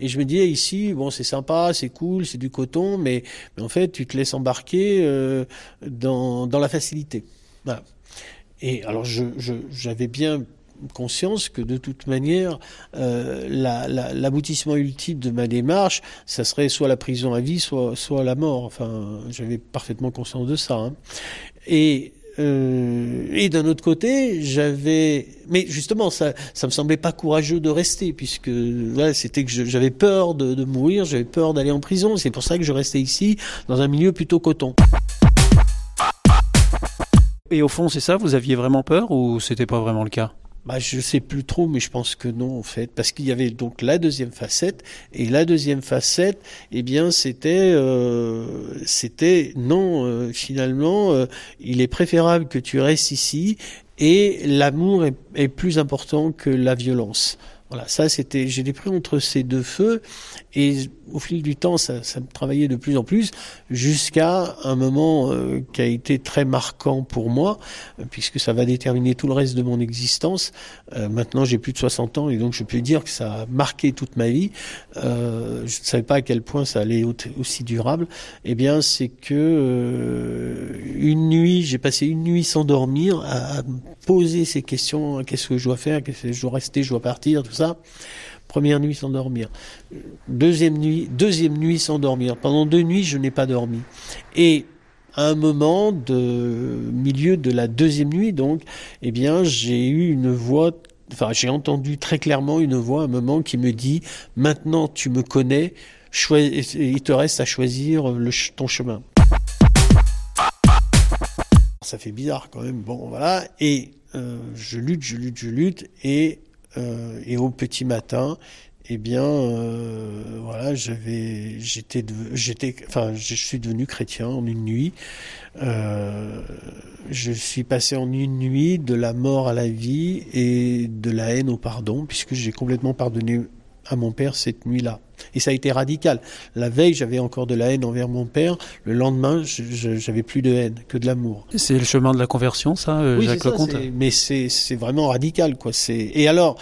Et je me disais ici, bon, c'est sympa, c'est cool, c'est du coton, mais, en fait, tu te laisses embarquer euh, dans, dans la facilité. Et alors, j'avais bien conscience que de toute manière, euh, l'aboutissement ultime de ma démarche, ça serait soit la prison à vie, soit, soit la mort. Enfin, j'avais parfaitement conscience de ça. Hein. Et euh, et d'un autre côté, j'avais, mais justement, ça, ça me semblait pas courageux de rester, puisque c'était que j'avais peur de, de mourir, j'avais peur d'aller en prison. C'est pour ça que je restais ici, dans un milieu plutôt coton. Et au fond, c'est ça, vous aviez vraiment peur ou c'était pas vraiment le cas? Bah, je sais plus trop, mais je pense que non, en fait, parce qu'il y avait donc la deuxième facette, et la deuxième facette, eh bien, c'était, euh, c'était non, euh, finalement, euh, il est préférable que tu restes ici, et l'amour est, est plus important que la violence. Voilà, ça c'était, j'ai les pris entre ces deux feux et au fil du temps, ça, me travaillait de plus en plus jusqu'à un moment euh, qui a été très marquant pour moi, euh, puisque ça va déterminer tout le reste de mon existence. Euh, maintenant, j'ai plus de 60 ans et donc je peux dire que ça a marqué toute ma vie. je ne savais pas à quel point ça allait aussi durable. Eh bien, c'est que une nuit, j'ai passé une nuit sans dormir à, poser ces questions qu'est-ce que je dois faire, qu'est-ce que je dois rester, je dois partir, tout ça. Première nuit sans dormir. Deuxième nuit, deuxième nuit sans dormir. Pendant deux nuits, je n'ai pas dormi. Et à un moment de milieu de la deuxième nuit, donc, eh bien, j'ai eu une voix enfin j'ai entendu très clairement une voix à un moment qui me dit maintenant tu me connais il te reste à choisir ton chemin ça fait bizarre quand même. Bon voilà. Et euh, je lutte je lutte je lutte. Et euh, et au petit matin, eh bien, euh, voilà, j'avais, j'étais, j'étais, enfin, je suis devenu chrétien en une nuit. Je suis passé en une nuit de la mort à la vie et de la haine au pardon, puisque j'ai complètement pardonné à mon père cette nuit-là. Et ça a été radical. La veille, j'avais encore de la haine envers mon père. Le lendemain, j'avais plus de haine que de l'amour. C'est le chemin de la conversion, ça, euh, oui, Jacques Lecomte Mais c'est vraiment radical, quoi. Et alors,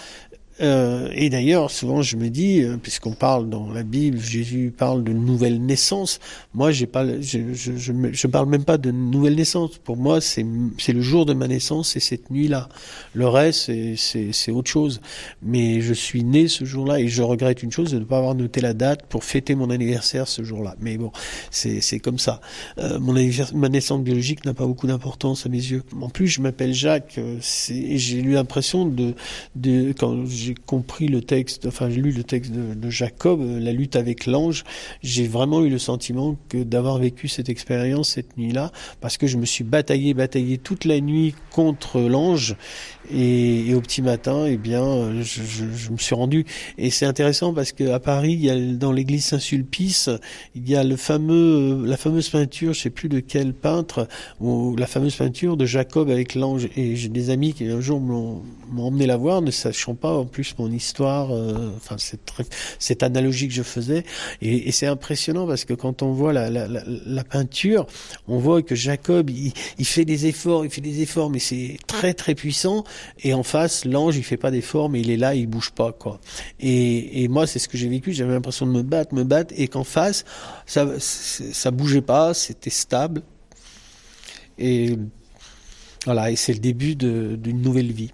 euh, et d'ailleurs, souvent je me dis, euh, puisqu'on parle dans la Bible, Jésus parle de nouvelle naissance. Moi, je, je, parle même pas de nouvelle naissance. Pour moi, c'est le jour de ma naissance, c'est cette nuit-là. Le reste, c'est autre chose. Mais je suis né ce jour-là et je regrette une chose de ne pas avoir noté la date pour fêter mon anniversaire ce jour-là. Mais bon, c'est comme ça. Euh, mon ma naissance biologique n'a pas beaucoup d'importance à mes yeux. En plus, je m'appelle Jacques. Et j'ai eu l'impression de de quand j'ai compris le texte, enfin j'ai lu le texte de, Jacob, euh, la lutte avec l'ange, j'ai vraiment eu le sentiment que d'avoir vécu cette expérience cette nuit-là, parce que je me suis bataillé, bataillé toute la nuit contre l'ange, et, au petit matin, eh bien, je, me suis rendu. Et c'est intéressant parce que à Paris, il y a dans l'église Saint-Sulpice, il y a le fameux, la fameuse peinture, je sais plus de quel peintre, ou la fameuse peinture de Jacob avec l'ange. Et j'ai des amis qui un jour m'ont emmené la voir, ne sachant pas en plus mon histoire, euh, enfin cette, cette analogie que je faisais. Et, c'est impressionnant parce que quand on voit la, la, la, peinture, on voit que Jacob, il, il, fait des efforts, il fait des efforts, mais c'est très très puissant. Et en face, l'ange, il fait pas d'efforts, mais il est là, il bouge pas, quoi. Et, et moi, c'est ce que j'ai vécu. J'avais l'impression de me battre, me battre, et qu'en face, ça, ça bougeait pas, c'était stable. Et voilà, et c'est le début d'une nouvelle vie.